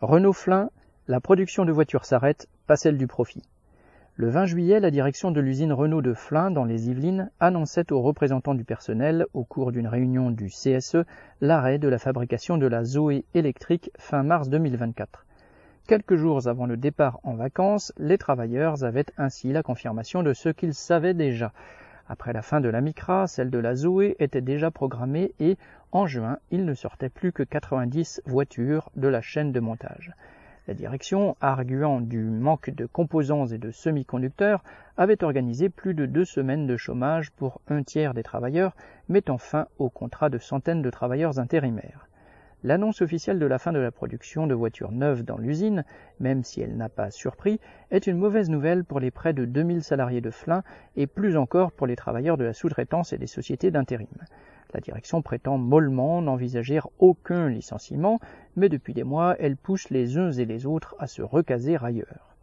Renault Flin, la production de voitures s'arrête, pas celle du profit. Le 20 juillet, la direction de l'usine Renault de Flin dans les Yvelines annonçait aux représentants du personnel, au cours d'une réunion du CSE, l'arrêt de la fabrication de la Zoé électrique fin mars 2024. Quelques jours avant le départ en vacances, les travailleurs avaient ainsi la confirmation de ce qu'ils savaient déjà. Après la fin de la Micra, celle de la Zoé était déjà programmée et, en juin, il ne sortait plus que 90 voitures de la chaîne de montage. La direction, arguant du manque de composants et de semi-conducteurs, avait organisé plus de deux semaines de chômage pour un tiers des travailleurs, mettant fin au contrat de centaines de travailleurs intérimaires. L'annonce officielle de la fin de la production de voitures neuves dans l'usine, même si elle n'a pas surpris, est une mauvaise nouvelle pour les près de 2000 salariés de Flin et plus encore pour les travailleurs de la sous-traitance et des sociétés d'intérim. La direction prétend mollement n'envisager aucun licenciement, mais depuis des mois, elle pousse les uns et les autres à se recaser ailleurs.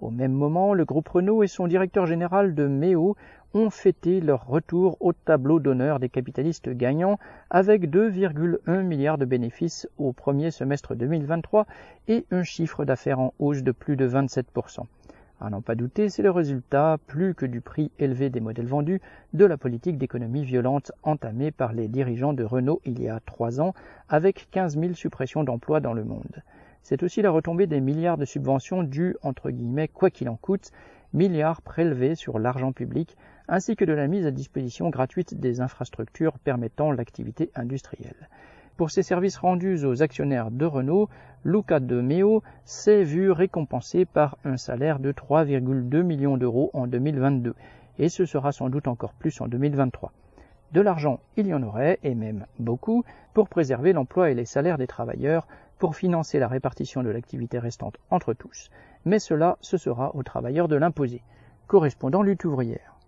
Au même moment, le groupe Renault et son directeur général de Méo ont fêté leur retour au tableau d'honneur des capitalistes gagnants avec 2,1 milliards de bénéfices au premier semestre 2023 et un chiffre d'affaires en hausse de plus de 27%. À n'en pas douter, c'est le résultat, plus que du prix élevé des modèles vendus, de la politique d'économie violente entamée par les dirigeants de Renault il y a trois ans, avec 15 000 suppressions d'emplois dans le monde. C'est aussi la retombée des milliards de subventions dues, entre guillemets, quoi qu'il en coûte, milliards prélevés sur l'argent public, ainsi que de la mise à disposition gratuite des infrastructures permettant l'activité industrielle. Pour ses services rendus aux actionnaires de Renault, Luca de Meo s'est vu récompensé par un salaire de 3,2 millions d'euros en 2022, et ce sera sans doute encore plus en 2023. De l'argent, il y en aurait, et même beaucoup, pour préserver l'emploi et les salaires des travailleurs, pour financer la répartition de l'activité restante entre tous, mais cela, ce sera aux travailleurs de l'imposer. Correspondant lutte ouvrière.